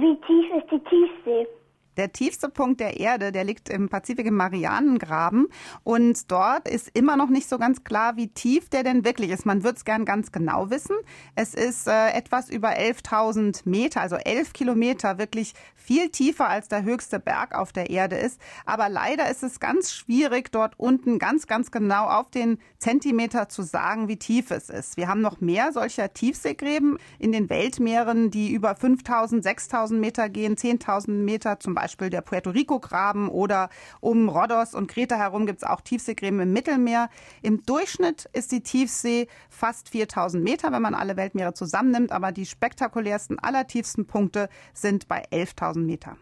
Wie tief ist die Tiefsee? Der tiefste Punkt der Erde, der liegt im Pazifik im Marianengraben. Und dort ist immer noch nicht so ganz klar, wie tief der denn wirklich ist. Man würde es gern ganz genau wissen. Es ist äh, etwas über 11.000 Meter, also 11 Kilometer, wirklich viel tiefer als der höchste Berg auf der Erde ist. Aber leider ist es ganz schwierig, dort unten ganz, ganz genau auf den Zentimeter zu sagen, wie tief es ist. Wir haben noch mehr solcher Tiefseegräben in den Weltmeeren, die über 5.000, 6.000 Meter gehen, 10.000 Meter zum Beispiel Beispiel der Puerto Rico-Graben oder um Rhodos und Kreta herum gibt es auch Tiefseegräben im Mittelmeer. Im Durchschnitt ist die Tiefsee fast 4000 Meter, wenn man alle Weltmeere zusammennimmt, aber die spektakulärsten, allertiefsten Punkte sind bei 11.000 Meter.